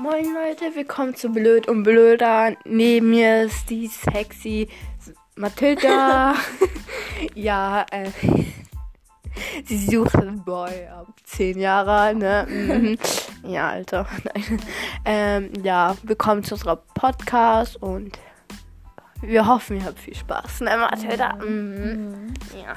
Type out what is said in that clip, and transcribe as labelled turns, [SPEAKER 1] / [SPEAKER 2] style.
[SPEAKER 1] Moin Leute, willkommen zu Blöd und Blöder. Neben mir ist die sexy Mathilda. ja, äh, sie sucht einen Boy ab 10 Jahre, ne? Mhm. Ja, Alter. Nein. Ähm, ja, willkommen zu unserem Podcast und wir hoffen, ihr habt viel Spaß. Ne, Mathilda? Mhm. Ja.